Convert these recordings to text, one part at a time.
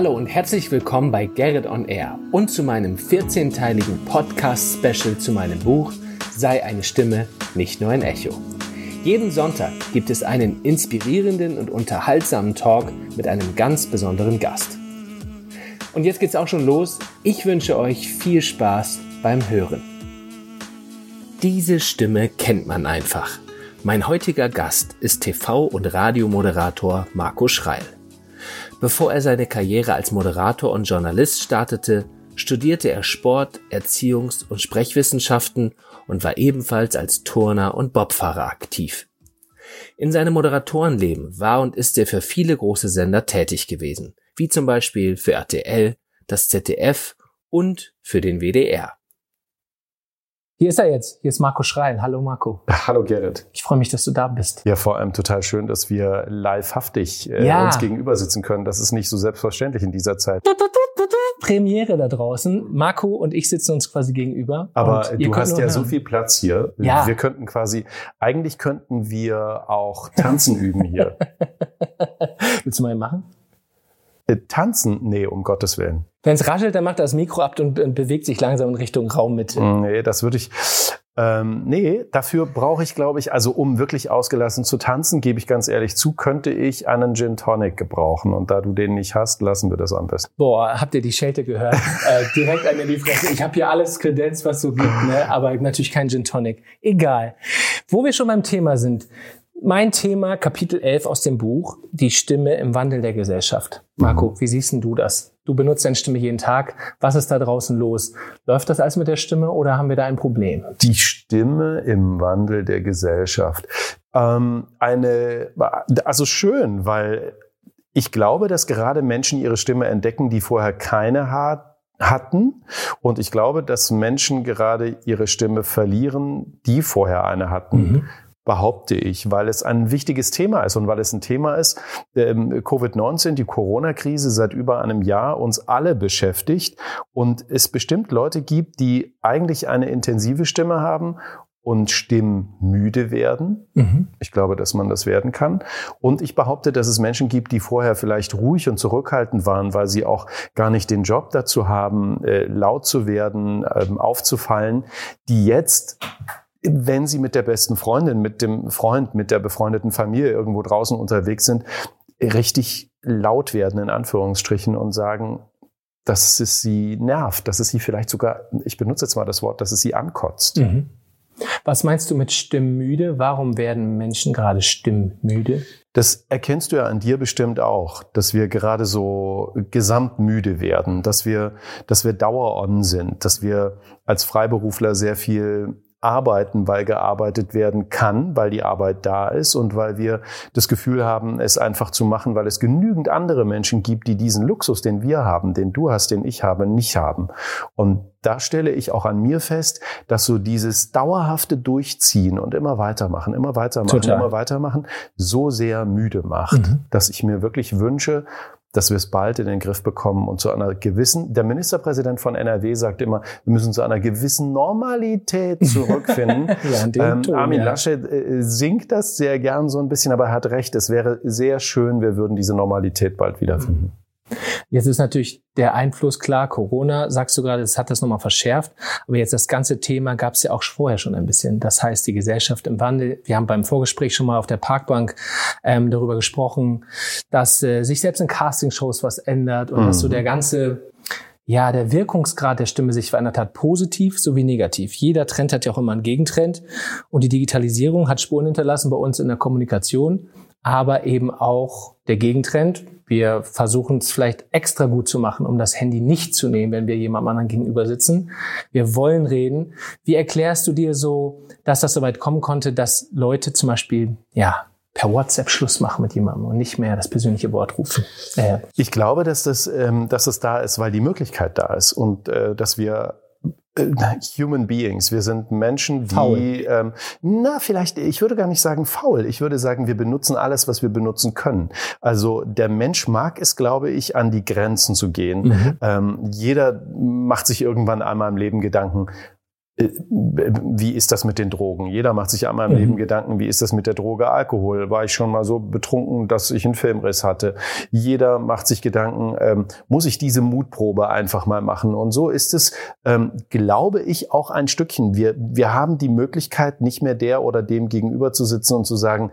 Hallo und herzlich willkommen bei Gerrit on Air und zu meinem 14-teiligen Podcast-Special zu meinem Buch Sei eine Stimme, nicht nur ein Echo. Jeden Sonntag gibt es einen inspirierenden und unterhaltsamen Talk mit einem ganz besonderen Gast. Und jetzt geht's auch schon los. Ich wünsche euch viel Spaß beim Hören. Diese Stimme kennt man einfach. Mein heutiger Gast ist TV- und Radiomoderator Marco Schreil. Bevor er seine Karriere als Moderator und Journalist startete, studierte er Sport, Erziehungs- und Sprechwissenschaften und war ebenfalls als Turner und Bobfahrer aktiv. In seinem Moderatorenleben war und ist er für viele große Sender tätig gewesen, wie zum Beispiel für RTL, das ZDF und für den WDR. Hier ist er jetzt. Hier ist Marco Schreil. Hallo Marco. Hallo Gerrit. Ich freue mich, dass du da bist. Ja, vor allem total schön, dass wir livehaftig äh, Ja. uns gegenüber sitzen können. Das ist nicht so selbstverständlich in dieser Zeit. Premiere da draußen. Marco und ich sitzen uns quasi gegenüber. Aber du hast ja so hören. viel Platz hier. Ja. Wir könnten quasi, eigentlich könnten wir auch tanzen üben hier. Willst du mal machen? Äh, tanzen? Nee, um Gottes Willen. Wenn es raschelt, dann macht er das Mikro ab und, und bewegt sich langsam in Richtung Raummitte. Nee, das würde ich. Ähm, nee, dafür brauche ich, glaube ich, also um wirklich ausgelassen zu tanzen, gebe ich ganz ehrlich zu, könnte ich einen Gin Tonic gebrauchen. Und da du den nicht hast, lassen wir das am besten. Boah, habt ihr die Schelte gehört? äh, direkt an die Fresse. Ich habe hier alles Kredenz, was so gibt, ne? aber natürlich kein Gin Tonic. Egal. Wo wir schon beim Thema sind. Mein Thema, Kapitel 11 aus dem Buch, die Stimme im Wandel der Gesellschaft. Marco, wie siehst denn du das? Du benutzt deine Stimme jeden Tag. Was ist da draußen los? Läuft das alles mit der Stimme oder haben wir da ein Problem? Die Stimme im Wandel der Gesellschaft. Ähm, eine, also schön, weil ich glaube, dass gerade Menschen ihre Stimme entdecken, die vorher keine hat, hatten. Und ich glaube, dass Menschen gerade ihre Stimme verlieren, die vorher eine hatten. Mhm. Behaupte ich, weil es ein wichtiges Thema ist und weil es ein Thema ist, ähm, Covid-19, die Corona-Krise seit über einem Jahr uns alle beschäftigt und es bestimmt Leute gibt, die eigentlich eine intensive Stimme haben und stimmmüde werden. Mhm. Ich glaube, dass man das werden kann. Und ich behaupte, dass es Menschen gibt, die vorher vielleicht ruhig und zurückhaltend waren, weil sie auch gar nicht den Job dazu haben, äh, laut zu werden, ähm, aufzufallen, die jetzt wenn sie mit der besten Freundin, mit dem Freund, mit der befreundeten Familie irgendwo draußen unterwegs sind, richtig laut werden, in Anführungsstrichen, und sagen, dass es sie nervt, dass es sie vielleicht sogar, ich benutze jetzt mal das Wort, dass es sie ankotzt. Mhm. Was meinst du mit stimmmüde? Warum werden Menschen gerade stimmmüde? Das erkennst du ja an dir bestimmt auch, dass wir gerade so gesamtmüde werden, dass wir, dass wir dauer-on sind, dass wir als Freiberufler sehr viel arbeiten, weil gearbeitet werden kann, weil die Arbeit da ist und weil wir das Gefühl haben, es einfach zu machen, weil es genügend andere Menschen gibt, die diesen Luxus, den wir haben, den du hast, den ich habe, nicht haben. Und da stelle ich auch an mir fest, dass so dieses dauerhafte Durchziehen und immer weitermachen, immer weitermachen, Total. immer weitermachen, so sehr müde macht, Mhm. dass ich mir wirklich wünsche, dass wir es bald in den Griff bekommen und zu einer gewissen, der Ministerpräsident von NRW sagt immer, wir müssen zu einer gewissen Normalität zurückfinden. Ja, ähm, Ton, Armin ja. Laschet äh, singt das sehr gern so ein bisschen, aber er hat recht, es wäre sehr schön, wir würden diese Normalität bald wiederfinden. Jetzt ist natürlich der Einfluss klar, Corona, sagst du gerade, das hat das nochmal verschärft. Aber jetzt das ganze Thema gab es ja auch vorher schon ein bisschen. Das heißt, die Gesellschaft im Wandel. Wir haben beim Vorgespräch schon mal auf der Parkbank ähm, darüber gesprochen, dass äh, sich selbst in Castingshows was ändert und Mhm. dass so der ganze ja, der Wirkungsgrad der Stimme sich verändert hat, positiv sowie negativ. Jeder Trend hat ja auch immer einen Gegentrend und die Digitalisierung hat Spuren hinterlassen bei uns in der Kommunikation, aber eben auch der Gegentrend. Wir versuchen es vielleicht extra gut zu machen, um das Handy nicht zu nehmen, wenn wir jemandem anderen gegenüber sitzen. Wir wollen reden. Wie erklärst du dir so, dass das so weit kommen konnte, dass Leute zum Beispiel, ja, per WhatsApp Schluss machen mit jemandem und nicht mehr das persönliche Wort rufen? Äh, Ich glaube, dass das, ähm, dass es da ist, weil die Möglichkeit da ist und äh, dass wir Human Beings. Wir sind Menschen, die, Faul. ähm, na, vielleicht, ich würde gar nicht sagen faul. Ich würde sagen, wir benutzen alles, was wir benutzen können. Also der Mensch mag es, glaube ich, an die Grenzen zu gehen. Mhm. Ähm, jeder macht sich irgendwann einmal im Leben Gedanken, äh, wie ist das mit den Drogen? Jeder macht sich einmal im mhm. Leben Gedanken, wie ist das mit der Droge Alkohol? War ich schon mal so betrunken, dass ich einen Filmriss hatte? Jeder macht sich Gedanken, ähm, muss ich diese Mutprobe einfach mal machen? Und so ist es, ähm, glaube ich, auch ein Stückchen. Wir, wir haben die Möglichkeit, nicht mehr der oder dem gegenüber zu sitzen und zu sagen,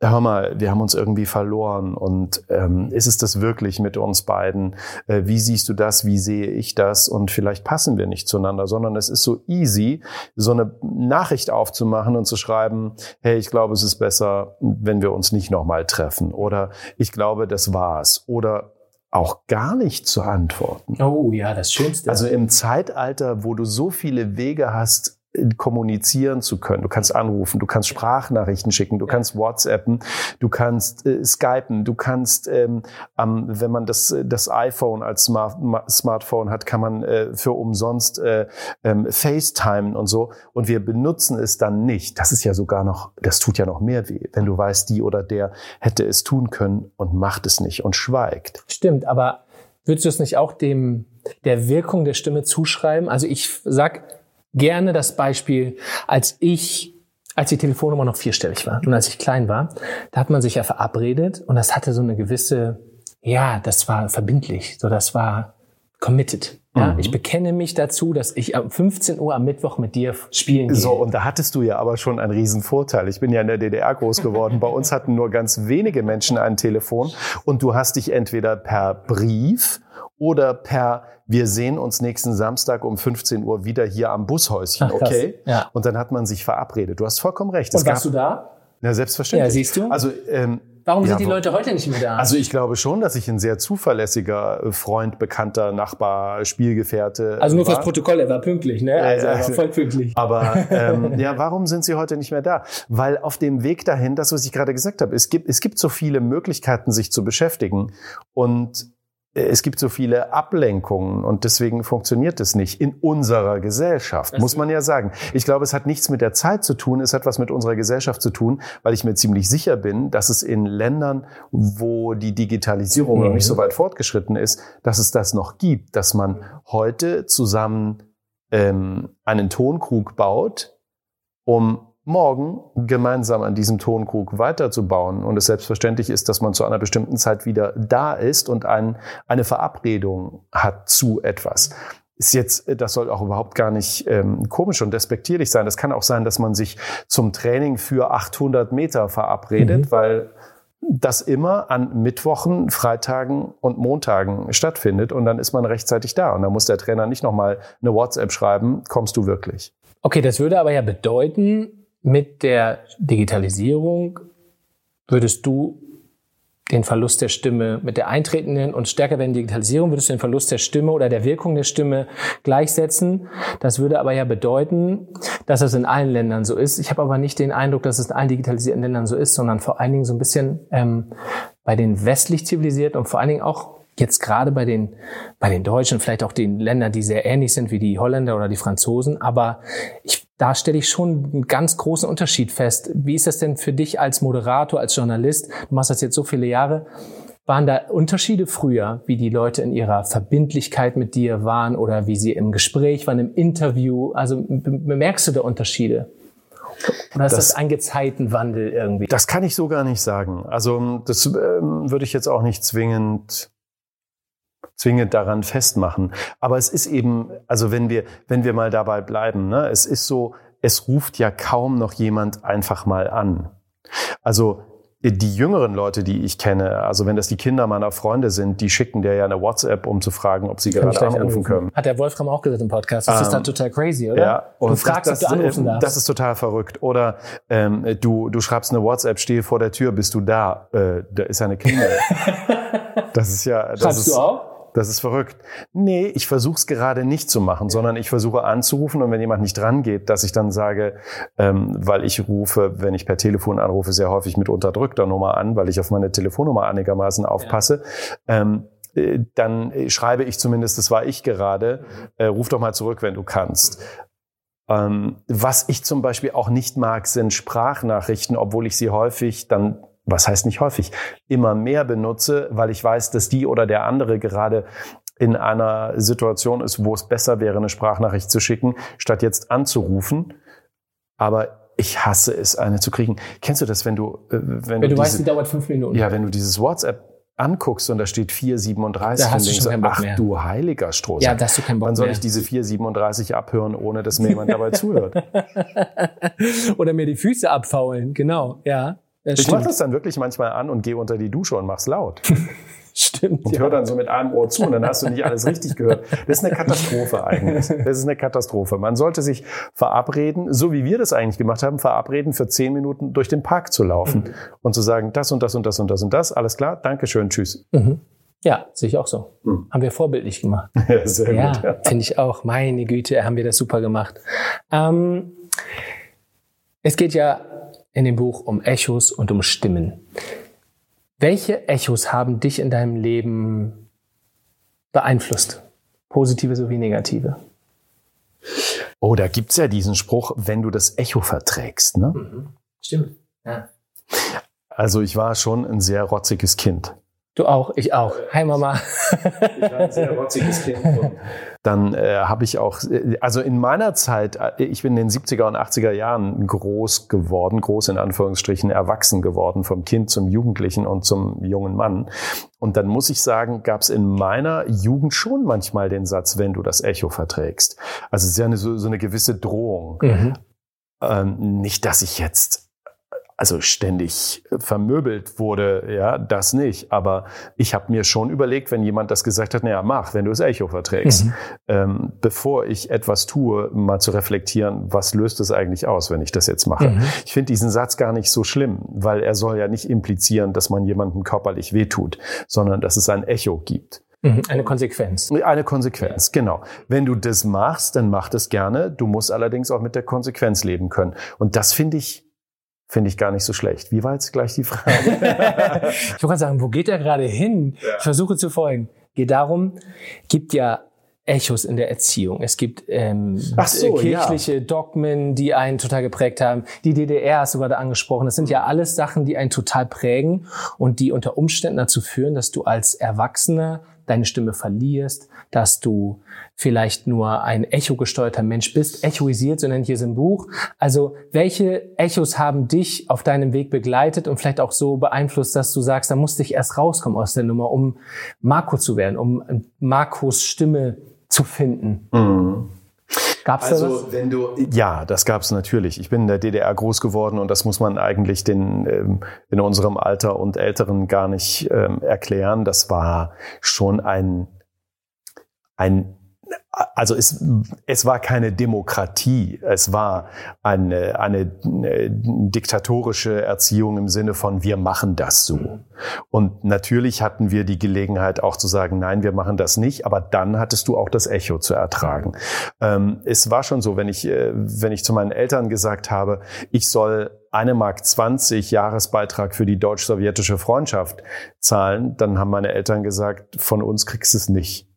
hör mal, wir haben uns irgendwie verloren und ähm, ist es das wirklich mit uns beiden? Äh, wie siehst du das? Wie sehe ich das? Und vielleicht passen wir nicht zueinander, sondern es ist so easy, so eine Nachricht aufzumachen und zu schreiben, hey, ich glaube, es ist besser, wenn wir uns nicht nochmal treffen oder ich glaube, das war's oder auch gar nicht zu antworten. Oh ja, das Schönste. Also im Zeitalter, wo du so viele Wege hast, kommunizieren zu können. Du kannst anrufen, du kannst Sprachnachrichten schicken, du kannst WhatsAppen, du kannst äh, Skypen, du kannst, ähm, ähm, wenn man das, das iPhone als Smart Smartphone hat, kann man äh, für umsonst äh, ähm, FaceTime und so. Und wir benutzen es dann nicht. Das ist ja sogar noch, das tut ja noch mehr weh, wenn du weißt, die oder der hätte es tun können und macht es nicht und schweigt. Stimmt, aber würdest du es nicht auch dem der Wirkung der Stimme zuschreiben? Also ich sag gerne das Beispiel, als ich als die Telefonnummer noch vierstellig war und als ich klein war, da hat man sich ja verabredet und das hatte so eine gewisse, ja, das war verbindlich, so das war committed. Ja, mhm. ich bekenne mich dazu, dass ich um 15 Uhr am Mittwoch mit dir spielen gehe. So, und da hattest du ja aber schon einen riesen Vorteil. Ich bin ja in der DDR groß geworden. Bei uns hatten nur ganz wenige Menschen ein Telefon und du hast dich entweder per Brief oder per wir sehen uns nächsten Samstag um 15 Uhr wieder hier am Bushäuschen, Ach, okay? Ja. Und dann hat man sich verabredet. Du hast vollkommen recht. Und es warst du da? Ja, selbstverständlich. Ja, siehst du? Also, ähm, Warum sind ja, die Leute heute nicht mehr da? Also ich glaube schon, dass ich ein sehr zuverlässiger äh, Freund, Bekannter, Nachbar, Spielgefährte. Also nur war. fürs Protokoll, er war pünktlich, ne? Also er war voll pünktlich. Aber ähm, ja, warum sind sie heute nicht mehr da? Weil auf dem Weg dahin, das, was ich gerade gesagt habe, es gibt, es gibt so viele Möglichkeiten, sich zu beschäftigen. Und es gibt so viele Ablenkungen und deswegen funktioniert es nicht in unserer Gesellschaft, muss man ja sagen. Ich glaube, es hat nichts mit der Zeit zu tun, es hat was mit unserer Gesellschaft zu tun, weil ich mir ziemlich sicher bin, dass es in Ländern, wo die Digitalisierung mhm. noch nicht so weit fortgeschritten ist, dass es das noch gibt, dass man heute zusammen ähm, einen Tonkrug baut, um morgen gemeinsam an diesem Tonkrug weiterzubauen und es selbstverständlich ist, dass man zu einer bestimmten Zeit wieder da ist und ein, eine Verabredung hat zu etwas. Ist jetzt, das soll auch überhaupt gar nicht ähm, komisch und despektierlich sein. Das kann auch sein, dass man sich zum Training für 800 Meter verabredet, mhm. weil das immer an Mittwochen, Freitagen und Montagen stattfindet und dann ist man rechtzeitig da und dann muss der Trainer nicht nochmal eine WhatsApp schreiben, kommst du wirklich. Okay, das würde aber ja bedeuten, mit der Digitalisierung würdest du den Verlust der Stimme mit der eintretenden und stärker werdenden Digitalisierung würdest du den Verlust der Stimme oder der Wirkung der Stimme gleichsetzen. Das würde aber ja bedeuten, dass es in allen Ländern so ist. Ich habe aber nicht den Eindruck, dass es in allen digitalisierten Ländern so ist, sondern vor allen Dingen so ein bisschen ähm, bei den westlich zivilisierten und vor allen Dingen auch jetzt gerade bei den, bei den Deutschen, vielleicht auch den Ländern, die sehr ähnlich sind wie die Holländer oder die Franzosen. Aber ich da stelle ich schon einen ganz großen Unterschied fest. Wie ist das denn für dich als Moderator, als Journalist? Du machst das jetzt so viele Jahre. Waren da Unterschiede früher, wie die Leute in ihrer Verbindlichkeit mit dir waren oder wie sie im Gespräch waren, im Interview? Also bemerkst du da Unterschiede? Oder ist das, das ein Gezeitenwandel irgendwie? Das kann ich so gar nicht sagen. Also das ähm, würde ich jetzt auch nicht zwingend zwingend daran festmachen. Aber es ist eben, also wenn wir, wenn wir mal dabei bleiben, ne, es ist so, es ruft ja kaum noch jemand einfach mal an. Also die jüngeren Leute, die ich kenne, also wenn das die Kinder meiner Freunde sind, die schicken dir ja eine WhatsApp, um zu fragen, ob sie Kann gerade anrufen, anrufen, können. Hat der Wolfram auch gesagt im Podcast. Das ähm, ist dann total crazy, oder? Ja, und du fragst, das, ob du anrufen darfst. Das ist total verrückt. Oder ähm, du, du schreibst eine WhatsApp, stehe vor der Tür, bist du da? Äh, da ist ja eine Kinder. das ist ja. Das Schreibst ist, du auch? Das ist verrückt. Nee, ich versuche es gerade nicht zu machen, sondern ich versuche anzurufen und wenn jemand nicht dran geht, dass ich dann sage, ähm, weil ich rufe, wenn ich per Telefon anrufe, sehr häufig mit unterdrückter Nummer an, weil ich auf meine Telefonnummer einigermaßen aufpasse. Ja. Ähm, äh, dann schreibe ich zumindest, das war ich gerade, äh, ruf doch mal zurück, wenn du kannst. Ähm, was ich zum Beispiel auch nicht mag, sind Sprachnachrichten, obwohl ich sie häufig dann was heißt nicht häufig, immer mehr benutze, weil ich weiß, dass die oder der andere gerade in einer Situation ist, wo es besser wäre, eine Sprachnachricht zu schicken, statt jetzt anzurufen. Aber ich hasse es, eine zu kriegen. Kennst du das, wenn du, äh, wenn, wenn du, du weißt, die dauert fünf Minuten. Ja, wenn du dieses WhatsApp anguckst und da steht 437, da hast du so, keinen Bock ach mehr. du heiliger Strohsack. Ja, da hast du keinen Bock Wann soll mehr. ich diese 437 abhören, ohne dass mir jemand dabei zuhört? Oder mir die Füße abfaulen, genau, ja. Ich mache das dann wirklich manchmal an und gehe unter die Dusche und mach's laut. Stimmt. Und ja. hör dann so mit einem Ohr zu und dann hast du nicht alles richtig gehört. Das ist eine Katastrophe eigentlich. Das ist eine Katastrophe. Man sollte sich verabreden, so wie wir das eigentlich gemacht haben, verabreden, für zehn Minuten durch den Park zu laufen mhm. und zu sagen, das und das und das und das und das, alles klar, Dankeschön, tschüss. Mhm. Ja, sehe ich auch so. Mhm. Haben wir vorbildlich gemacht. Ja, sehr ja, gut. Ja. finde ich auch. Meine Güte, haben wir das super gemacht. Ähm, es geht ja in dem Buch um Echos und um Stimmen. Welche Echos haben dich in deinem Leben beeinflusst? Positive sowie negative? Oh, da gibt's ja diesen Spruch, wenn du das Echo verträgst. Ne? Mhm. Stimmt. Ja. Also ich war schon ein sehr rotziges Kind. Du auch, ich auch. Hi Mama. ich war ein sehr rotziges Kind. Dann äh, habe ich auch, äh, also in meiner Zeit, äh, ich bin in den 70er und 80er Jahren groß geworden, groß in Anführungsstrichen, erwachsen geworden, vom Kind zum Jugendlichen und zum jungen Mann. Und dann muss ich sagen, gab es in meiner Jugend schon manchmal den Satz, wenn du das Echo verträgst. Also es ist ja eine, so, so eine gewisse Drohung. Mhm. Ähm, nicht, dass ich jetzt also ständig vermöbelt wurde, ja, das nicht. Aber ich habe mir schon überlegt, wenn jemand das gesagt hat, naja, mach, wenn du das Echo verträgst, mhm. ähm, bevor ich etwas tue, mal zu reflektieren, was löst es eigentlich aus, wenn ich das jetzt mache. Mhm. Ich finde diesen Satz gar nicht so schlimm, weil er soll ja nicht implizieren, dass man jemandem körperlich wehtut, sondern dass es ein Echo gibt. Mhm. Eine Konsequenz. Eine Konsequenz, genau. Wenn du das machst, dann mach das gerne. Du musst allerdings auch mit der Konsequenz leben können. Und das finde ich finde ich gar nicht so schlecht. Wie war jetzt gleich die Frage? ich wollte gerade sagen, wo geht er gerade hin? Ja. Ich versuche zu folgen. Geht darum, gibt ja Echos in der Erziehung. Es gibt ähm, so, kirchliche ja. Dogmen, die einen total geprägt haben. Die DDR hast du gerade angesprochen. Das sind ja alles Sachen, die einen total prägen und die unter Umständen dazu führen, dass du als Erwachsener deine Stimme verlierst, dass du vielleicht nur ein echo-gesteuerter Mensch bist, echoisiert, so nennt ihr es im Buch. Also welche Echos haben dich auf deinem Weg begleitet und vielleicht auch so beeinflusst, dass du sagst, da musste ich erst rauskommen aus der Nummer, um Marco zu werden, um Marcos Stimme zu finden? Mhm. Gab's also, da was? wenn du ja, das gab's natürlich. Ich bin in der DDR groß geworden und das muss man eigentlich den ähm, in unserem Alter und Älteren gar nicht ähm, erklären. Das war schon ein ein also es, es war keine Demokratie, es war eine, eine, eine diktatorische Erziehung im Sinne von wir machen das so. Und natürlich hatten wir die Gelegenheit auch zu sagen, nein, wir machen das nicht, aber dann hattest du auch das Echo zu ertragen. Ähm, es war schon so, wenn ich, äh, wenn ich zu meinen Eltern gesagt habe, ich soll eine Mark 20 Jahresbeitrag für die deutsch-sowjetische Freundschaft zahlen, dann haben meine Eltern gesagt, von uns kriegst du es nicht.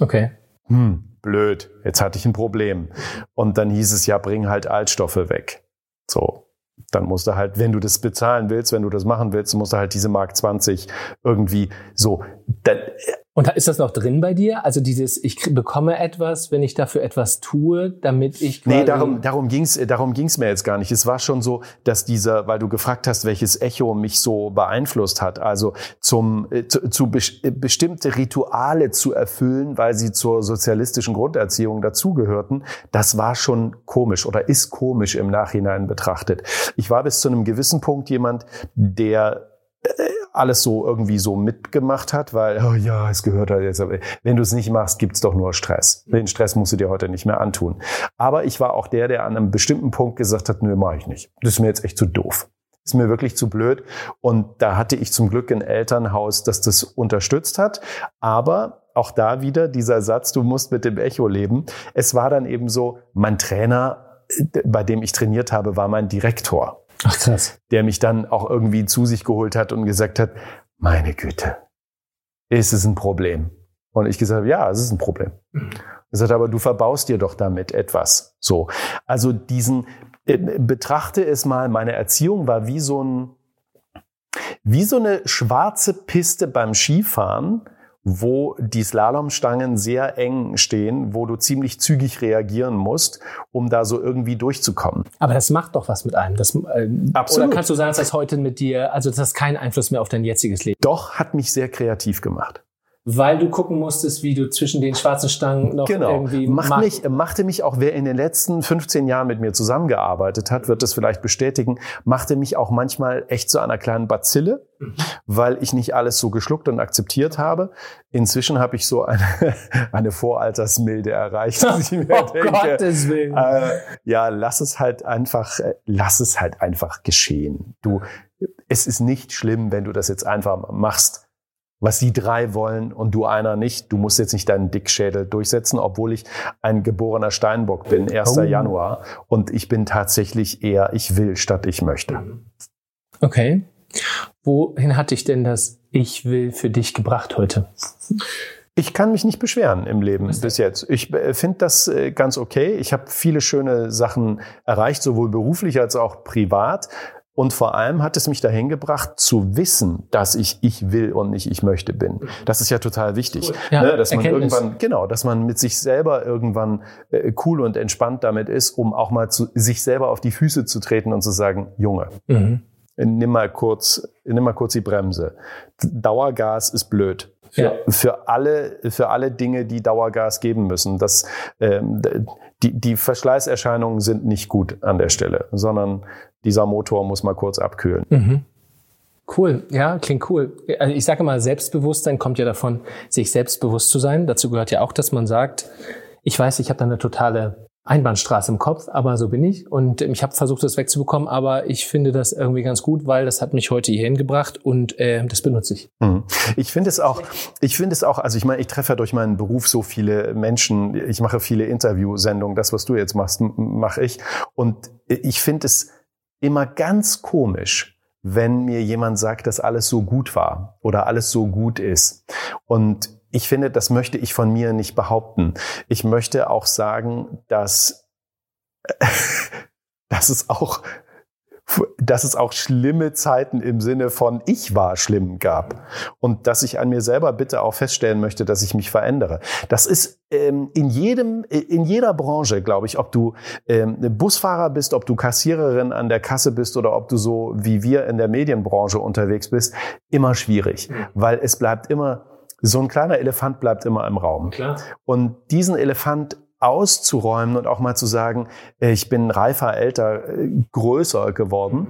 Okay hm, blöd, jetzt hatte ich ein Problem. Und dann hieß es ja, bring halt Altstoffe weg. So, dann musst du halt, wenn du das bezahlen willst, wenn du das machen willst, musst du halt diese Mark 20 irgendwie so. Dann, und ist das noch drin bei dir? Also dieses, ich bekomme etwas, wenn ich dafür etwas tue, damit ich quasi Nee, darum, darum ging's darum ging's mir jetzt gar nicht. Es war schon so, dass dieser, weil du gefragt hast, welches Echo mich so beeinflusst hat, also zum, äh, zu, zu äh, bestimmte Rituale zu erfüllen, weil sie zur sozialistischen Grunderziehung dazugehörten, das war schon komisch oder ist komisch im Nachhinein betrachtet. Ich war bis zu einem gewissen Punkt jemand, der äh, alles so irgendwie so mitgemacht hat, weil, oh ja, es gehört halt jetzt. Wenn du es nicht machst, gibt's doch nur Stress. Den Stress musst du dir heute nicht mehr antun. Aber ich war auch der, der an einem bestimmten Punkt gesagt hat, nö, mache ich nicht. Das ist mir jetzt echt zu doof. ist mir wirklich zu blöd. Und da hatte ich zum Glück ein Elternhaus, das das unterstützt hat. Aber auch da wieder dieser Satz, du musst mit dem Echo leben. Es war dann eben so, mein Trainer, bei dem ich trainiert habe, war mein Direktor. Ach krass. Der mich dann auch irgendwie zu sich geholt hat und gesagt hat, meine Güte, ist es ein Problem? Und ich gesagt habe, ja, es ist ein Problem. Mhm. Er sagt, aber du verbaust dir doch damit etwas. So. Also diesen, äh, betrachte es mal, meine Erziehung war wie so ein, wie so eine schwarze Piste beim Skifahren, wo die Slalomstangen sehr eng stehen, wo du ziemlich zügig reagieren musst, um da so irgendwie durchzukommen. Aber das macht doch was mit einem. Das, äh, Absolut. Oder kannst du sagen, dass das heute mit dir, also das hat keinen Einfluss mehr auf dein jetziges Leben? Doch, hat mich sehr kreativ gemacht weil du gucken musstest, wie du zwischen den schwarzen Stangen noch genau. irgendwie Macht mach mich, machte mich auch, wer in den letzten 15 Jahren mit mir zusammengearbeitet hat, wird das vielleicht bestätigen, machte mich auch manchmal echt zu einer kleinen Bazille, weil ich nicht alles so geschluckt und akzeptiert habe. Inzwischen habe ich so eine, eine Voraltersmilde erreicht, dass ich mir oh denke, Gottes Willen. Äh, ja, lass es halt einfach, äh, lass es halt einfach geschehen. Du, es ist nicht schlimm, wenn du das jetzt einfach machst was die drei wollen und du einer nicht. Du musst jetzt nicht deinen Dickschädel durchsetzen, obwohl ich ein geborener Steinbock bin, 1. Oh. Januar. Und ich bin tatsächlich eher ich will statt ich möchte. Okay. Wohin hat dich denn das Ich will für dich gebracht heute? Ich kann mich nicht beschweren im Leben bis jetzt. Ich äh, finde das äh, ganz okay. Ich habe viele schöne Sachen erreicht, sowohl beruflich als auch privat. Und vor allem hat es mich dahin gebracht, zu wissen, dass ich ich will und nicht ich möchte bin. Das ist ja total wichtig. Cool. Ja, ne, dass man Erkenntnis. irgendwann, genau, dass man mit sich selber irgendwann äh, cool und entspannt damit ist, um auch mal zu, sich selber auf die Füße zu treten und zu sagen, Junge, mhm. nimm mal kurz, nimm mal kurz die Bremse. Dauergas ist blöd. Für, ja. für alle, für alle Dinge, die Dauergas geben müssen. Das, ähm, die, die Verschleißerscheinungen sind nicht gut an der Stelle, sondern dieser Motor muss mal kurz abkühlen. Mhm. Cool, ja, klingt cool. Also ich sage mal, Selbstbewusstsein kommt ja davon, sich selbstbewusst zu sein. Dazu gehört ja auch, dass man sagt, ich weiß, ich habe da eine totale Einbahnstraße im Kopf, aber so bin ich und ich habe versucht, das wegzubekommen, aber ich finde das irgendwie ganz gut, weil das hat mich heute hierhin gebracht und äh, das benutze ich. Mhm. Ich finde es auch, ich finde es auch, also ich meine, ich treffe ja durch meinen Beruf so viele Menschen, ich mache viele Interviewsendungen, das, was du jetzt machst, mache ich und ich finde es immer ganz komisch, wenn mir jemand sagt, dass alles so gut war oder alles so gut ist. Und ich finde, das möchte ich von mir nicht behaupten. Ich möchte auch sagen, dass, dass es auch dass es auch schlimme Zeiten im Sinne von ich war schlimm gab und dass ich an mir selber bitte auch feststellen möchte, dass ich mich verändere. Das ist ähm, in jedem, in jeder Branche, glaube ich, ob du ähm, Busfahrer bist, ob du Kassiererin an der Kasse bist oder ob du so wie wir in der Medienbranche unterwegs bist, immer schwierig, weil es bleibt immer so ein kleiner Elefant bleibt immer im Raum. Klar. Und diesen Elefant auszuräumen und auch mal zu sagen, äh, ich bin reifer, älter, äh, größer geworden.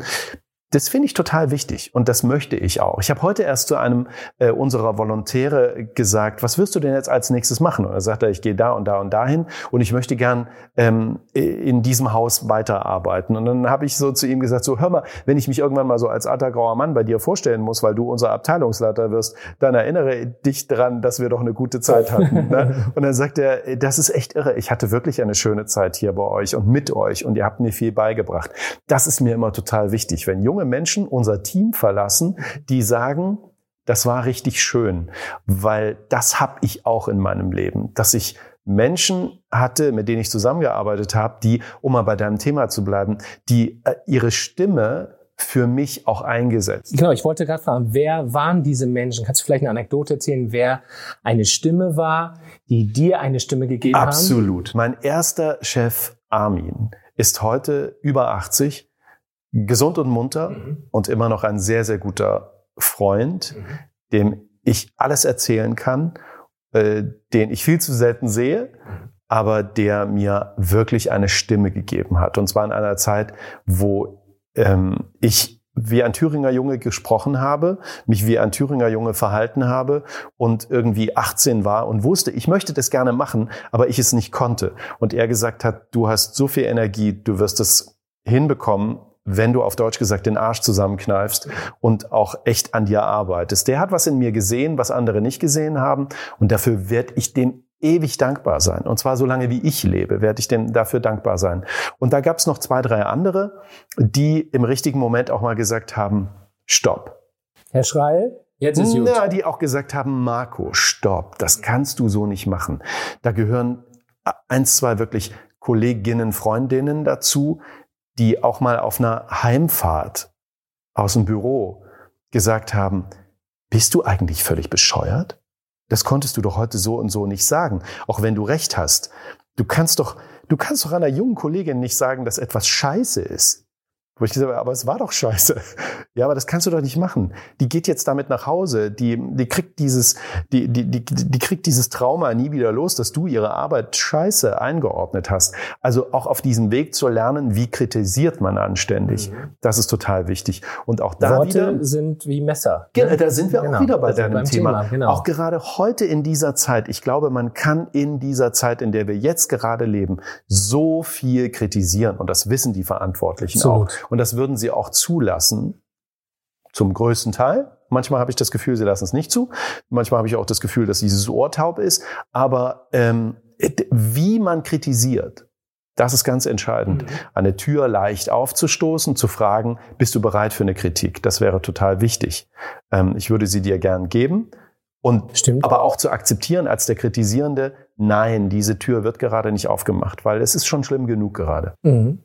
Das finde ich total wichtig und das möchte ich auch. Ich habe heute erst zu einem äh, unserer Volontäre gesagt, was wirst du denn jetzt als nächstes machen? Und er sagte, ich gehe da und da und dahin und ich möchte gern ähm, in diesem Haus weiterarbeiten. Und dann habe ich so zu ihm gesagt, so hör mal, wenn ich mich irgendwann mal so als alter grauer Mann bei dir vorstellen muss, weil du unser Abteilungsleiter wirst, dann erinnere dich dran, dass wir doch eine gute Zeit hatten. ne? Und dann sagt er, das ist echt irre. Ich hatte wirklich eine schöne Zeit hier bei euch und mit euch und ihr habt mir viel beigebracht. Das ist mir immer total wichtig. Wenn junge Menschen unser Team verlassen, die sagen, das war richtig schön, weil das habe ich auch in meinem Leben, dass ich Menschen hatte, mit denen ich zusammengearbeitet habe, die, um mal bei deinem Thema zu bleiben, die äh, ihre Stimme für mich auch eingesetzt. Genau, ich wollte gerade fragen, wer waren diese Menschen? Kannst du vielleicht eine Anekdote erzählen, wer eine Stimme war, die dir eine Stimme gegeben Absolut. haben? Absolut. Mein erster Chef Armin ist heute über 80 gesund und munter mhm. und immer noch ein sehr, sehr guter Freund, mhm. dem ich alles erzählen kann, äh, den ich viel zu selten sehe, mhm. aber der mir wirklich eine Stimme gegeben hat. Und zwar in einer Zeit, wo ähm, ich wie ein Thüringer Junge gesprochen habe, mich wie ein Thüringer Junge verhalten habe und irgendwie 18 war und wusste, ich möchte das gerne machen, aber ich es nicht konnte. Und er gesagt hat, du hast so viel Energie, du wirst es hinbekommen, wenn du auf Deutsch gesagt den Arsch zusammenkneifst und auch echt an dir arbeitest. Der hat was in mir gesehen, was andere nicht gesehen haben und dafür werde ich dem ewig dankbar sein. Und zwar so lange wie ich lebe, werde ich dem dafür dankbar sein. Und da gab es noch zwei, drei andere, die im richtigen Moment auch mal gesagt haben, stopp. Herr Schreil, jetzt ist gut. Na, die auch gesagt haben, Marco, stopp, das kannst du so nicht machen. Da gehören eins, zwei wirklich Kolleginnen, Freundinnen dazu, die auch mal auf einer Heimfahrt aus dem Büro gesagt haben, bist du eigentlich völlig bescheuert? das konntest du doch heute so und so nicht sagen, auch wenn du recht hast. Du kannst doch, du kannst doch einer jungen Kollegin nicht sagen, dass etwas scheiße ist. Wo ich gesagt habe, aber es war doch scheiße. Ja, aber das kannst du doch nicht machen. Die geht jetzt damit nach Hause, die, die kriegt dieses, die, die, die, die kriegt dieses Trauma nie wieder los, dass du ihre Arbeit scheiße eingeordnet hast. Also auch auf diesem Weg zu lernen, wie kritisiert man anständig. Mhm. Das ist total wichtig. Und auch da Worte wieder, sind wie Messer. Ne? Da sind wir genau. auch wieder bei deinem Thema. Thema genau. Auch gerade heute in dieser Zeit. Ich glaube, man kann in dieser Zeit, in der wir jetzt gerade leben, so viel kritisieren. Und das wissen die Verantwortlichen Absolut. auch. Und das würden sie auch zulassen, zum größten Teil. Manchmal habe ich das Gefühl, sie lassen es nicht zu. Manchmal habe ich auch das Gefühl, dass dieses Ohr taub ist. Aber ähm, wie man kritisiert, das ist ganz entscheidend. Mhm. Eine Tür leicht aufzustoßen, zu fragen, bist du bereit für eine Kritik? Das wäre total wichtig. Ähm, ich würde sie dir gern geben. Und Stimmt. aber auch zu akzeptieren als der Kritisierende, nein, diese Tür wird gerade nicht aufgemacht, weil es ist schon schlimm genug gerade. Mhm.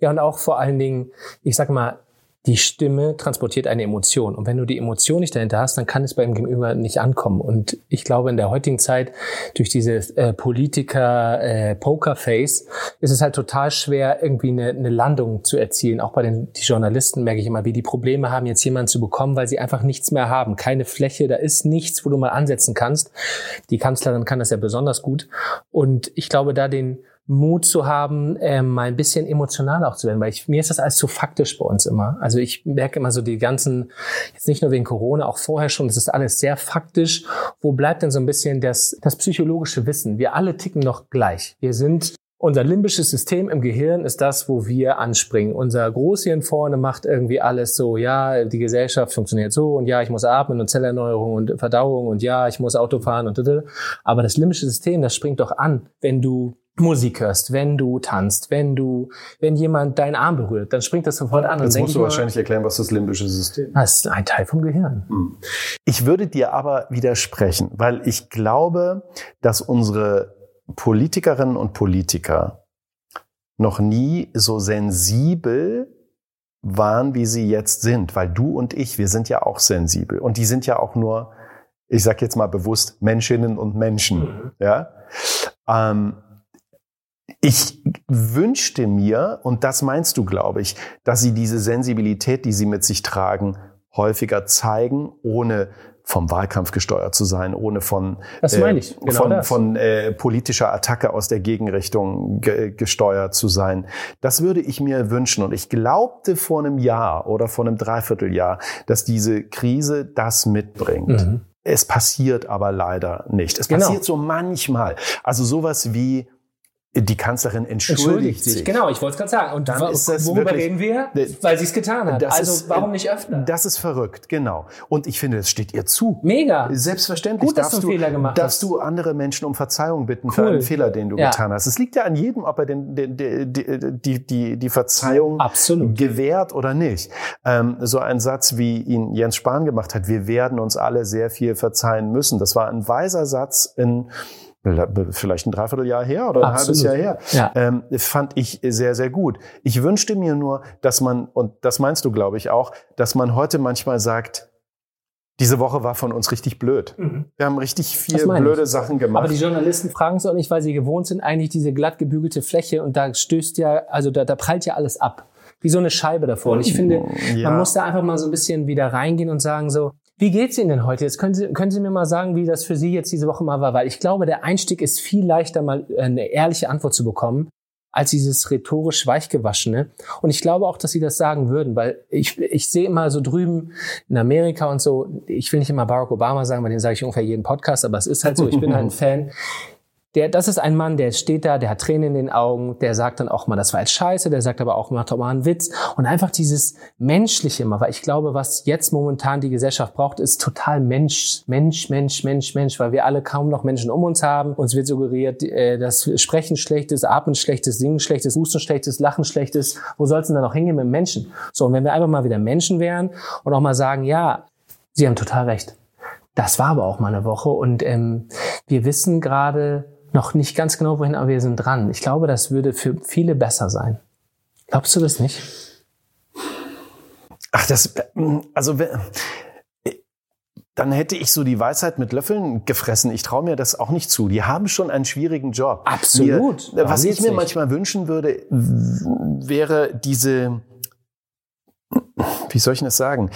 Ja, und auch vor allen Dingen, ich sag mal, die Stimme transportiert eine Emotion. Und wenn du die Emotion nicht dahinter hast, dann kann es beim Gegenüber nicht ankommen. Und ich glaube, in der heutigen Zeit, durch dieses äh, Politiker-Pokerface, äh, ist es halt total schwer, irgendwie eine, eine Landung zu erzielen. Auch bei den die Journalisten merke ich immer, wie die Probleme haben, jetzt jemanden zu bekommen, weil sie einfach nichts mehr haben. Keine Fläche, da ist nichts, wo du mal ansetzen kannst. Die Kanzlerin kann das ja besonders gut. Und ich glaube, da den Mut zu haben, ähm, mal ein bisschen emotional auch zu werden, weil ich, mir ist das alles zu faktisch bei uns immer. Also ich merke immer so die ganzen, jetzt nicht nur wegen Corona, auch vorher schon, das ist alles sehr faktisch. Wo bleibt denn so ein bisschen das, das psychologische Wissen? Wir alle ticken noch gleich. Wir sind unser limbisches System im Gehirn ist das, wo wir anspringen. Unser Großhirn vorne macht irgendwie alles so, ja, die Gesellschaft funktioniert so und ja, ich muss atmen und Zellerneuerung und Verdauung und ja, ich muss Auto fahren und aber das limbische System, das springt doch an, wenn du Musik hörst, wenn du tanzt, wenn du, wenn jemand deinen Arm berührt, dann springt das sofort an. Jetzt musst du wahrscheinlich erklären, was das limbische System ist. Das ist ein Teil vom Gehirn. Hm. Ich würde dir aber widersprechen, weil ich glaube, dass unsere Politikerinnen und Politiker noch nie so sensibel waren, wie sie jetzt sind, weil du und ich, wir sind ja auch sensibel und die sind ja auch nur, ich sag jetzt mal bewusst, Menschinnen und Menschen, mhm. ja. Ähm, ich wünschte mir, und das meinst du, glaube ich, dass sie diese Sensibilität, die sie mit sich tragen, häufiger zeigen, ohne vom Wahlkampf gesteuert zu sein, ohne von, ich. Genau von, von äh, politischer Attacke aus der Gegenrichtung ge gesteuert zu sein. Das würde ich mir wünschen. Und ich glaubte vor einem Jahr oder vor einem Dreivierteljahr, dass diese Krise das mitbringt. Mhm. Es passiert aber leider nicht. Es genau. passiert so manchmal. Also sowas wie die Kanzlerin entschuldigt, entschuldigt sich. Genau, ich wollte es gerade sagen. Und dann ist das worüber wirklich, reden wir? Weil sie es getan hat. also ist, warum nicht öfter? Das ist verrückt, genau. Und ich finde, es steht ihr zu. Mega. Selbstverständlich. Gut, dass darfst du Fehler gemacht darfst hast. du andere Menschen um Verzeihung bitten cool. für einen Fehler, den du ja. getan hast. Es liegt ja an jedem, ob er den, den, die, die, die, die Verzeihung Absolut. gewährt oder nicht. Ähm, so ein Satz, wie ihn Jens Spahn gemacht hat, wir werden uns alle sehr viel verzeihen müssen. Das war ein weiser Satz in vielleicht ein Dreivierteljahr her oder ein Absolut. halbes Jahr her, ja. ähm, fand ich sehr, sehr gut. Ich wünschte mir nur, dass man, und das meinst du, glaube ich, auch, dass man heute manchmal sagt, diese Woche war von uns richtig blöd. Mhm. Wir haben richtig viel blöde ich. Sachen gemacht. Aber die Journalisten fragen es auch nicht, weil sie gewohnt sind, eigentlich diese glatt gebügelte Fläche und da stößt ja, also da, da prallt ja alles ab. Wie so eine Scheibe davor. Und ich finde, ja. man muss da einfach mal so ein bisschen wieder reingehen und sagen so, wie geht's Ihnen denn heute? Jetzt können Sie, können Sie mir mal sagen, wie das für Sie jetzt diese Woche mal war, weil ich glaube, der Einstieg ist viel leichter, mal eine ehrliche Antwort zu bekommen, als dieses rhetorisch weichgewaschene. Und ich glaube auch, dass Sie das sagen würden, weil ich, ich sehe immer so drüben in Amerika und so, ich will nicht immer Barack Obama sagen, weil den sage ich ungefähr jeden Podcast, aber es ist halt so, ich bin halt ein Fan der, das ist ein Mann, der steht da, der hat Tränen in den Augen, der sagt dann auch mal, das war jetzt scheiße, der sagt aber auch, macht doch mal einen Witz. Und einfach dieses Menschliche mal, weil ich glaube, was jetzt momentan die Gesellschaft braucht, ist total Mensch, Mensch, Mensch, Mensch, Mensch, weil wir alle kaum noch Menschen um uns haben. Uns wird suggeriert, äh, dass Sprechen schlecht ist, Atmen schlecht ist, Singen schlecht ist, Husten schlecht ist, Lachen schlecht ist. Wo soll es denn da noch hingehen mit Menschen? So, und wenn wir einfach mal wieder Menschen wären und auch mal sagen, ja, Sie haben total recht. Das war aber auch mal eine Woche und ähm, wir wissen gerade, noch nicht ganz genau wohin, aber wir sind dran. Ich glaube, das würde für viele besser sein. Glaubst du das nicht? Ach, das, also dann hätte ich so die Weisheit mit Löffeln gefressen. Ich traue mir das auch nicht zu. Die haben schon einen schwierigen Job. Absolut. Mir, was ich mir nicht. manchmal wünschen würde, wäre diese, wie soll ich das sagen?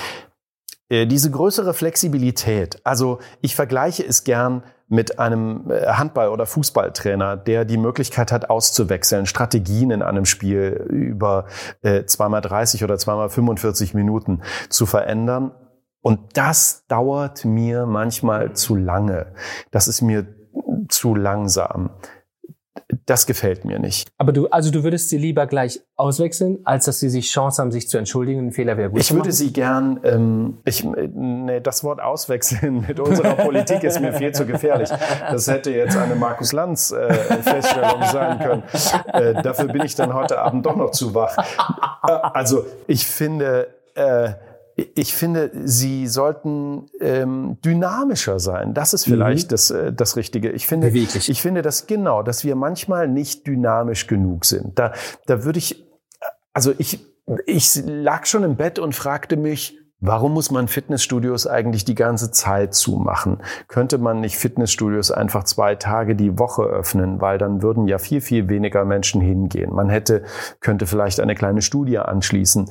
Äh, diese größere Flexibilität. Also ich vergleiche es gern mit einem äh, Handball- oder Fußballtrainer, der die Möglichkeit hat, auszuwechseln, Strategien in einem Spiel über äh, zweimal 30 oder zweimal 45 Minuten zu verändern. Und das dauert mir manchmal zu lange. Das ist mir zu langsam das gefällt mir nicht. Aber du, also du würdest sie lieber gleich auswechseln, als dass sie sich Chance haben, sich zu entschuldigen, ein Fehler wäre gut. Ich würde sie gern, ähm, ich, nee, das Wort auswechseln mit unserer Politik ist mir viel zu gefährlich. Das hätte jetzt eine Markus Lanz äh, Feststellung sein können. Äh, dafür bin ich dann heute Abend doch noch zu wach. Äh, also ich finde, äh, ich finde, sie sollten ähm, dynamischer sein. Das ist vielleicht mhm. das, äh, das Richtige. Ich finde, Beweglich. ich finde das genau, dass wir manchmal nicht dynamisch genug sind. Da, da würde ich, also ich, ich lag schon im Bett und fragte mich, Warum muss man Fitnessstudios eigentlich die ganze Zeit zumachen? Könnte man nicht Fitnessstudios einfach zwei Tage die Woche öffnen, weil dann würden ja viel, viel weniger Menschen hingehen. Man hätte, könnte vielleicht eine kleine Studie anschließen.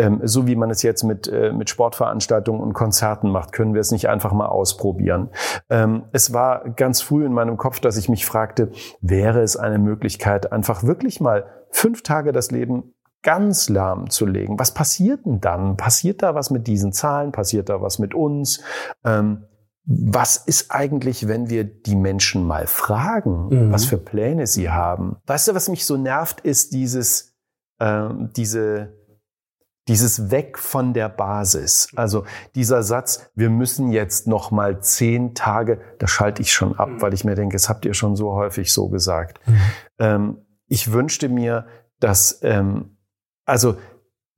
Ähm, so wie man es jetzt mit, äh, mit Sportveranstaltungen und Konzerten macht, können wir es nicht einfach mal ausprobieren. Ähm, es war ganz früh in meinem Kopf, dass ich mich fragte, wäre es eine Möglichkeit, einfach wirklich mal fünf Tage das Leben ganz lahmzulegen. Was passiert denn dann? Passiert da was mit diesen Zahlen? Passiert da was mit uns? Ähm, was ist eigentlich, wenn wir die Menschen mal fragen, mhm. was für Pläne sie haben? Weißt du, was mich so nervt, ist dieses, äh, diese, dieses Weg von der Basis. Also dieser Satz, wir müssen jetzt noch mal zehn Tage, da schalte ich schon ab, mhm. weil ich mir denke, das habt ihr schon so häufig so gesagt. Mhm. Ähm, ich wünschte mir, dass ähm, also,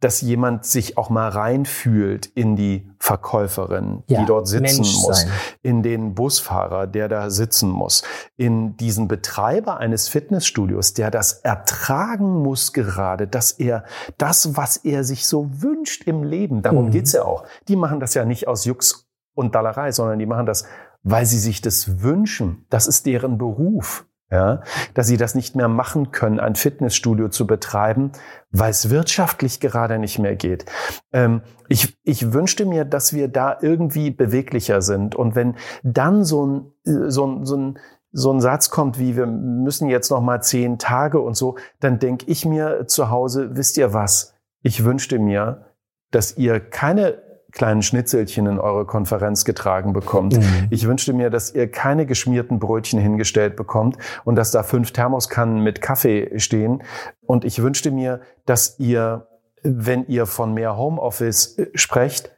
dass jemand sich auch mal reinfühlt in die Verkäuferin, ja, die dort sitzen Mensch muss, sein. in den Busfahrer, der da sitzen muss, in diesen Betreiber eines Fitnessstudios, der das ertragen muss gerade, dass er das, was er sich so wünscht im Leben, darum mhm. geht's ja auch. Die machen das ja nicht aus Jux und Dallerei, sondern die machen das, weil sie sich das wünschen. Das ist deren Beruf ja, dass sie das nicht mehr machen können, ein Fitnessstudio zu betreiben, weil es wirtschaftlich gerade nicht mehr geht. Ähm, ich, ich wünschte mir, dass wir da irgendwie beweglicher sind. Und wenn dann so ein, so ein, so ein so ein Satz kommt wie, wir müssen jetzt noch mal zehn Tage und so, dann denke ich mir zu Hause, wisst ihr was? Ich wünschte mir, dass ihr keine kleinen Schnitzelchen in eure Konferenz getragen bekommt. Mhm. Ich wünschte mir, dass ihr keine geschmierten Brötchen hingestellt bekommt und dass da fünf Thermoskannen mit Kaffee stehen. Und ich wünschte mir, dass ihr, wenn ihr von mehr Homeoffice äh, sprecht,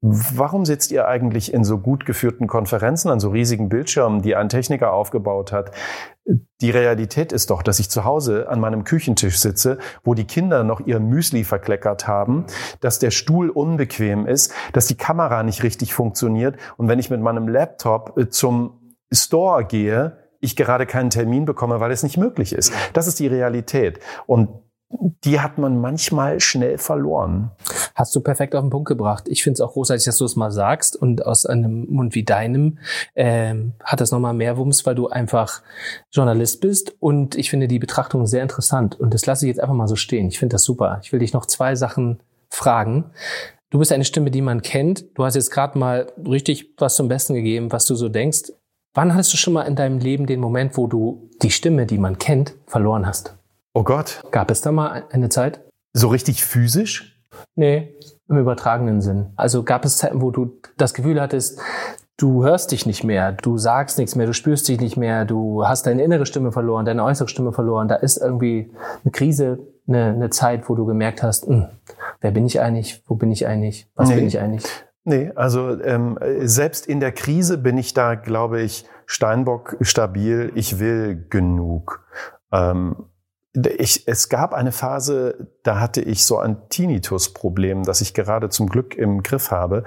Warum sitzt ihr eigentlich in so gut geführten Konferenzen an so riesigen Bildschirmen, die ein Techniker aufgebaut hat? Die Realität ist doch, dass ich zu Hause an meinem Küchentisch sitze, wo die Kinder noch ihr Müsli verkleckert haben, dass der Stuhl unbequem ist, dass die Kamera nicht richtig funktioniert und wenn ich mit meinem Laptop äh, zum Store gehe, ich gerade keinen Termin bekomme, weil es nicht möglich ist. Das ist die Realität. Und die hat man manchmal schnell verloren. Hast du perfekt auf den Punkt gebracht. Ich finde es auch großartig, dass du es mal sagst und aus einem Mund wie deinem ähm, hat das nochmal mehr Wumms, weil du einfach Journalist bist und ich finde die Betrachtung sehr interessant und das lasse ich jetzt einfach mal so stehen. Ich finde das super. Ich will dich noch zwei Sachen fragen. Du bist eine Stimme, die man kennt. Du hast jetzt gerade mal richtig was zum Besten gegeben, was du so denkst. Wann hattest du schon mal in deinem Leben den Moment, wo du die Stimme, die man kennt, verloren hast? Oh Gott. Gab es da mal eine Zeit? So richtig physisch? Nee, im übertragenen Sinn. Also gab es Zeiten, wo du das Gefühl hattest, du hörst dich nicht mehr, du sagst nichts mehr, du spürst dich nicht mehr, du hast deine innere Stimme verloren, deine äußere Stimme verloren. Da ist irgendwie eine Krise, eine, eine Zeit, wo du gemerkt hast, mh, hm, wer bin ich eigentlich, wo bin ich eigentlich, was nee. bin ich eigentlich? Nee, also ähm, selbst in der Krise bin ich da, glaube ich, Steinbock stabil. Ich will genug. Ähm, ich, es gab eine Phase, da hatte ich so ein Tinnitus-Problem, das ich gerade zum Glück im Griff habe.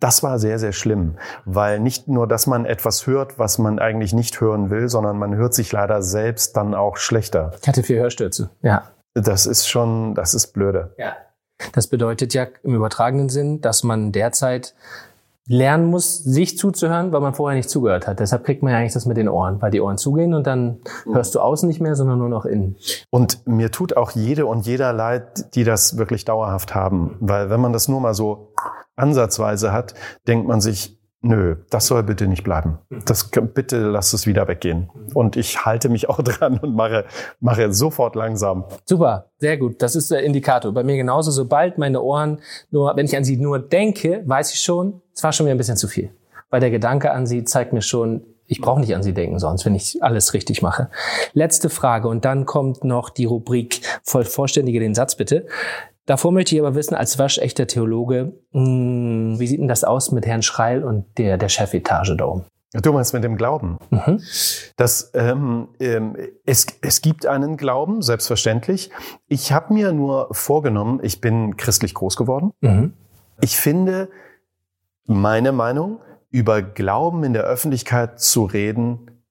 Das war sehr, sehr schlimm, weil nicht nur, dass man etwas hört, was man eigentlich nicht hören will, sondern man hört sich leider selbst dann auch schlechter. Ich hatte vier Hörstürze, ja. Das ist schon, das ist blöde. Ja. Das bedeutet ja im übertragenen Sinn, dass man derzeit lernen muss, sich zuzuhören, weil man vorher nicht zugehört hat. Deshalb kriegt man ja eigentlich das mit den Ohren, weil die Ohren zugehen und dann hörst du außen nicht mehr, sondern nur noch innen. Und mir tut auch jede und jeder leid, die das wirklich dauerhaft haben. Weil wenn man das nur mal so ansatzweise hat, denkt man sich, Nö, das soll bitte nicht bleiben. Das bitte lass es wieder weggehen. Und ich halte mich auch dran und mache, mache sofort langsam. Super, sehr gut. Das ist der Indikator. Bei mir genauso. Sobald meine Ohren nur, wenn ich an sie nur denke, weiß ich schon, es war schon wieder ein bisschen zu viel. Weil der Gedanke an sie zeigt mir schon, ich brauche nicht an sie denken sonst, wenn ich alles richtig mache. Letzte Frage und dann kommt noch die Rubrik vollständige den Satz bitte. Davor möchte ich aber wissen, als waschechter Theologe, mh, hm, wie sieht denn das aus mit Herrn Schreil und der, der Chefetage da oben? Du meinst mit dem Glauben. Mhm. Das, ähm, ähm, es, es gibt einen Glauben, selbstverständlich. Ich habe mir nur vorgenommen, ich bin christlich groß geworden. Mhm. Ich finde, meine Meinung, über Glauben in der Öffentlichkeit zu reden,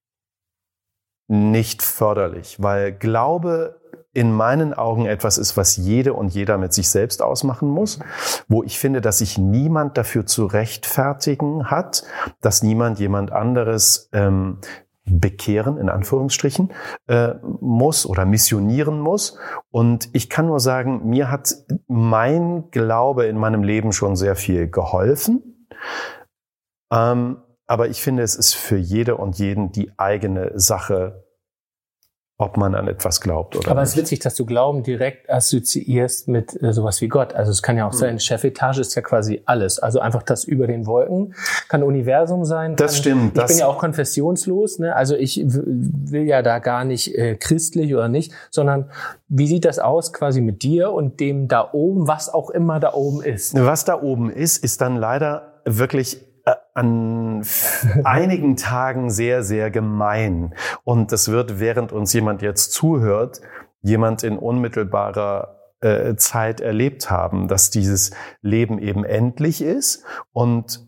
nicht förderlich, weil Glaube in meinen Augen etwas ist, was jede und jeder mit sich selbst ausmachen muss, wo ich finde, dass sich niemand dafür zu rechtfertigen hat, dass niemand jemand anderes ähm, bekehren, in Anführungsstrichen, äh, muss oder missionieren muss. Und ich kann nur sagen, mir hat mein Glaube in meinem Leben schon sehr viel geholfen. Ähm, aber ich finde, es ist für jede und jeden die eigene Sache, ob man an etwas glaubt oder Aber es ist witzig, dass du Glauben direkt assoziierst mit äh, sowas wie Gott. Also es kann ja auch mhm. sein, Chefetage ist ja quasi alles. Also einfach das über den Wolken kann Universum sein. Das kann, stimmt. Ich das bin ja auch konfessionslos. Ne? Also ich will ja da gar nicht äh, christlich oder nicht, sondern wie sieht das aus quasi mit dir und dem da oben, was auch immer da oben ist? Was da oben ist, ist dann leider wirklich an einigen Tagen sehr, sehr gemein. Und das wird, während uns jemand jetzt zuhört, jemand in unmittelbarer äh, Zeit erlebt haben, dass dieses Leben eben endlich ist und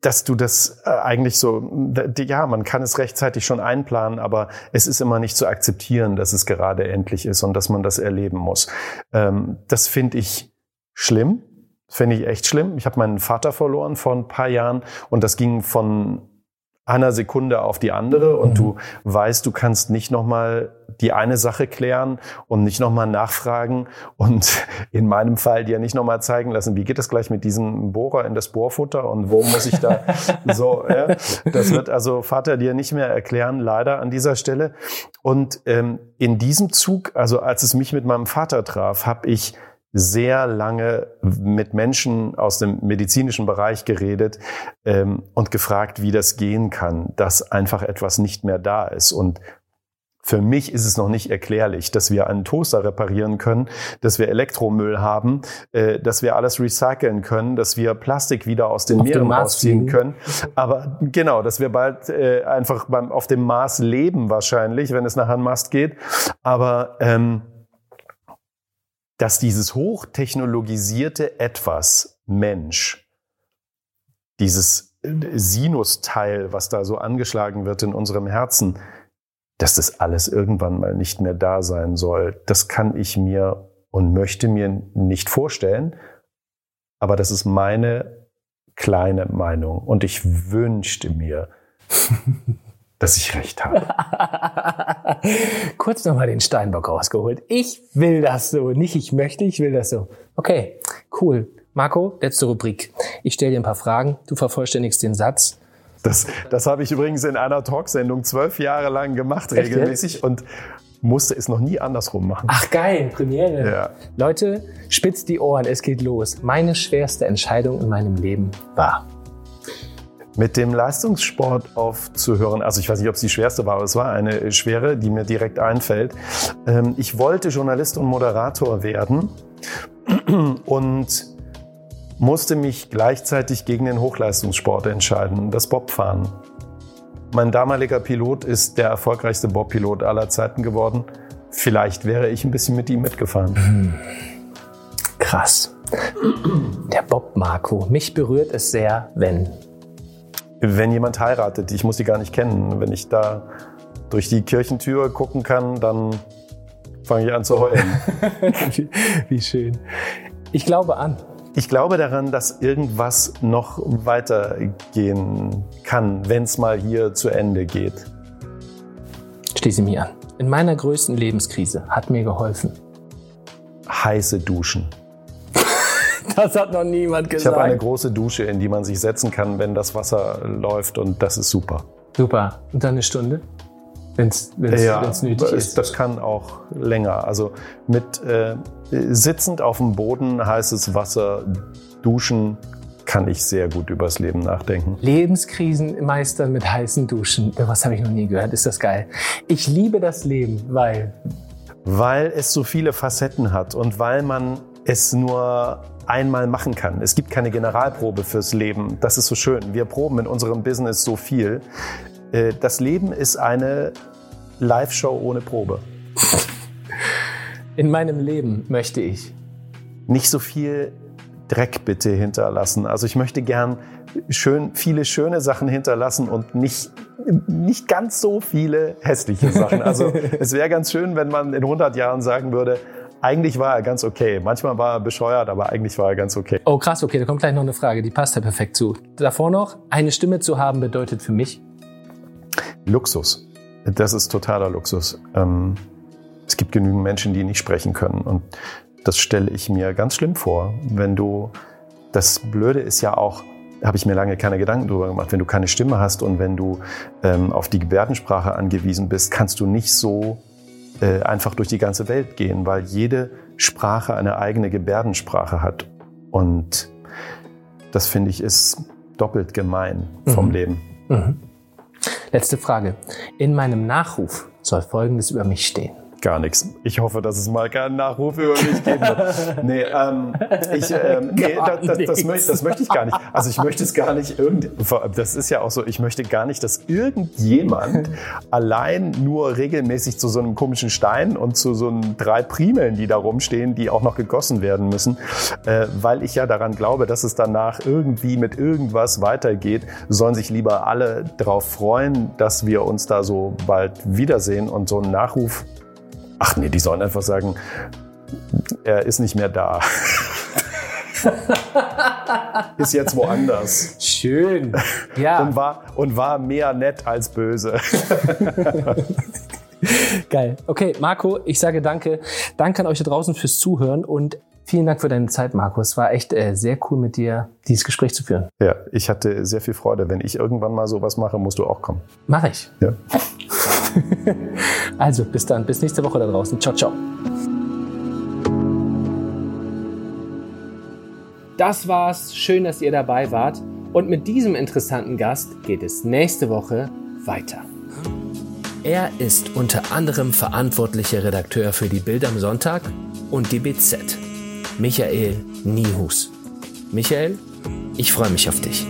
dass du das äh, eigentlich so, ja, man kann es rechtzeitig schon einplanen, aber es ist immer nicht zu akzeptieren, dass es gerade endlich ist und dass man das erleben muss. Ähm, das finde ich schlimm. Finde ich echt schlimm. Ich habe meinen Vater verloren vor ein paar Jahren und das ging von einer Sekunde auf die andere und mhm. du weißt, du kannst nicht nochmal die eine Sache klären und nicht nochmal nachfragen und in meinem Fall dir nicht nochmal zeigen lassen, wie geht es gleich mit diesem Bohrer in das Bohrfutter und wo muss ich da so, ja, das wird also Vater dir nicht mehr erklären, leider an dieser Stelle. Und ähm, in diesem Zug, also als es mich mit meinem Vater traf, habe ich sehr lange mit Menschen aus dem medizinischen Bereich geredet ähm, und gefragt, wie das gehen kann, dass einfach etwas nicht mehr da ist. Und für mich ist es noch nicht erklärlich, dass wir einen Toaster reparieren können, dass wir Elektromüll haben, äh, dass wir alles recyceln können, dass wir Plastik wieder aus den auf Meeren rausziehen können. Aber genau, dass wir bald äh, einfach beim, auf dem Mars leben wahrscheinlich, wenn es nach einem Mast geht. Aber ähm, dass dieses hochtechnologisierte Etwas, Mensch, dieses äh, Sinusteil, was da so angeschlagen wird in unserem Herzen, dass das alles irgendwann mal nicht mehr da sein soll, das kann ich mir und möchte mir nicht vorstellen. Aber das ist meine kleine Meinung. Und ich wünschte mir, dass ich recht habe. Kurz nochmal den Steinbock rausgeholt. Ich will das so. Nicht ich möchte, ich will das so. Okay, cool. Marco, letzte Rubrik. Ich stelle dir ein paar Fragen. Du vervollständigst den Satz. Das, das habe ich übrigens in einer Talksendung zwölf Jahre lang gemacht, Echt regelmäßig. Jetzt? Und musste es noch nie andersrum machen. Ach geil, Premiere. Ja. Leute, spitzt die Ohren, es geht los. Meine schwerste Entscheidung in meinem Leben war mit dem Leistungssport aufzuhören. Also ich weiß nicht, ob es die schwerste war, aber es war eine schwere, die mir direkt einfällt. Ähm, ich wollte Journalist und Moderator werden und musste mich gleichzeitig gegen den Hochleistungssport entscheiden, das Bobfahren. Mein damaliger Pilot ist der erfolgreichste Bobpilot aller Zeiten geworden. Vielleicht wäre ich ein bisschen mit ihm mitgefahren. Krass. Der Bob Marco. Mich berührt es sehr, wenn wenn jemand heiratet, ich muss die gar nicht kennen. Wenn ich da durch die Kirchentür gucken kann, dann fange ich an zu heulen. wie, wie schön. Ich glaube an. ich glaube daran, dass irgendwas noch weitergehen kann, wenn es mal hier zu Ende geht. Schließe mich an. In meiner größten Lebenskrise hat mir geholfen. Heiße Duschen. Das hat noch niemand gesagt. Ich habe eine große Dusche, in die man sich setzen kann, wenn das Wasser läuft und das ist super. Super. Und dann eine Stunde? Wenn es ja, nötig ist. Das kann auch länger. Also mit äh, sitzend auf dem Boden heißes Wasser duschen kann ich sehr gut übers Leben nachdenken. Lebenskrisen meistern mit heißen Duschen. Was habe ich noch nie gehört. Ist das geil. Ich liebe das Leben, weil... Weil es so viele Facetten hat und weil man es nur einmal machen kann. Es gibt keine Generalprobe fürs Leben. Das ist so schön. Wir proben in unserem Business so viel. Äh, das Leben ist eine Live-Show ohne Probe. In meinem Leben möchte ich nicht so viel Dreck bitte hinterlassen. Also ich möchte gern schön, viele schöne Sachen hinterlassen und nicht, nicht ganz so viele hässliche Sachen. Also es wäre ganz schön, wenn man in 100 Jahren sagen würde, eigentlich war er ganz okay. Manchmal war er bescheuert, aber eigentlich war er ganz okay. Oh krass, okay, da kommt gleich noch eine Frage, die passt ja perfekt zu. Davor noch, eine Stimme zu haben bedeutet für mich? Luxus. Das ist totaler Luxus. Ähm, es gibt genügend Menschen, die nicht sprechen können. Und das stelle ich mir ganz schlimm vor, wenn du, das Blöde ist ja auch, habe ich mir lange keine Gedanken drüber gemacht, wenn du keine Stimme hast und wenn du ähm, auf die Gebärdensprache angewiesen bist, kannst du nicht so äh, einfach durch die ganze Welt gehen, weil jede Sprache eine eigene Gebärdensprache hat. Und das finde ich ist doppelt gemein vom mhm. Leben. Mhm. Letzte Frage. In meinem Nachruf soll Folgendes über mich stehen. Gar nichts. Ich hoffe, dass es mal keinen Nachruf über mich geben wird. Nee, ähm, ich, ähm, nee das, das, das, möchte, das möchte ich gar nicht. Also ich möchte es gar nicht irgend, das ist ja auch so, ich möchte gar nicht, dass irgendjemand allein nur regelmäßig zu so einem komischen Stein und zu so einem drei Primeln, die da rumstehen, die auch noch gegossen werden müssen, äh, weil ich ja daran glaube, dass es danach irgendwie mit irgendwas weitergeht, sollen sich lieber alle darauf freuen, dass wir uns da so bald wiedersehen und so ein Nachruf Ach nee, die sollen einfach sagen, er ist nicht mehr da. ist jetzt woanders. Schön. Ja. Und war, und war mehr nett als böse. Geil. Okay, Marco, ich sage danke. Danke an euch da draußen fürs Zuhören und vielen Dank für deine Zeit, Marco. Es war echt äh, sehr cool mit dir, dieses Gespräch zu führen. Ja, ich hatte sehr viel Freude. Wenn ich irgendwann mal sowas mache, musst du auch kommen. Mach ich. Ja. also, bis dann. Bis nächste Woche da draußen. Ciao, ciao. Das war's. Schön, dass ihr dabei wart. Und mit diesem interessanten Gast geht es nächste Woche weiter. Er ist unter anderem verantwortlicher Redakteur für die Bild am Sonntag und die BZ. Michael Niehus. Michael, ich freue mich auf dich.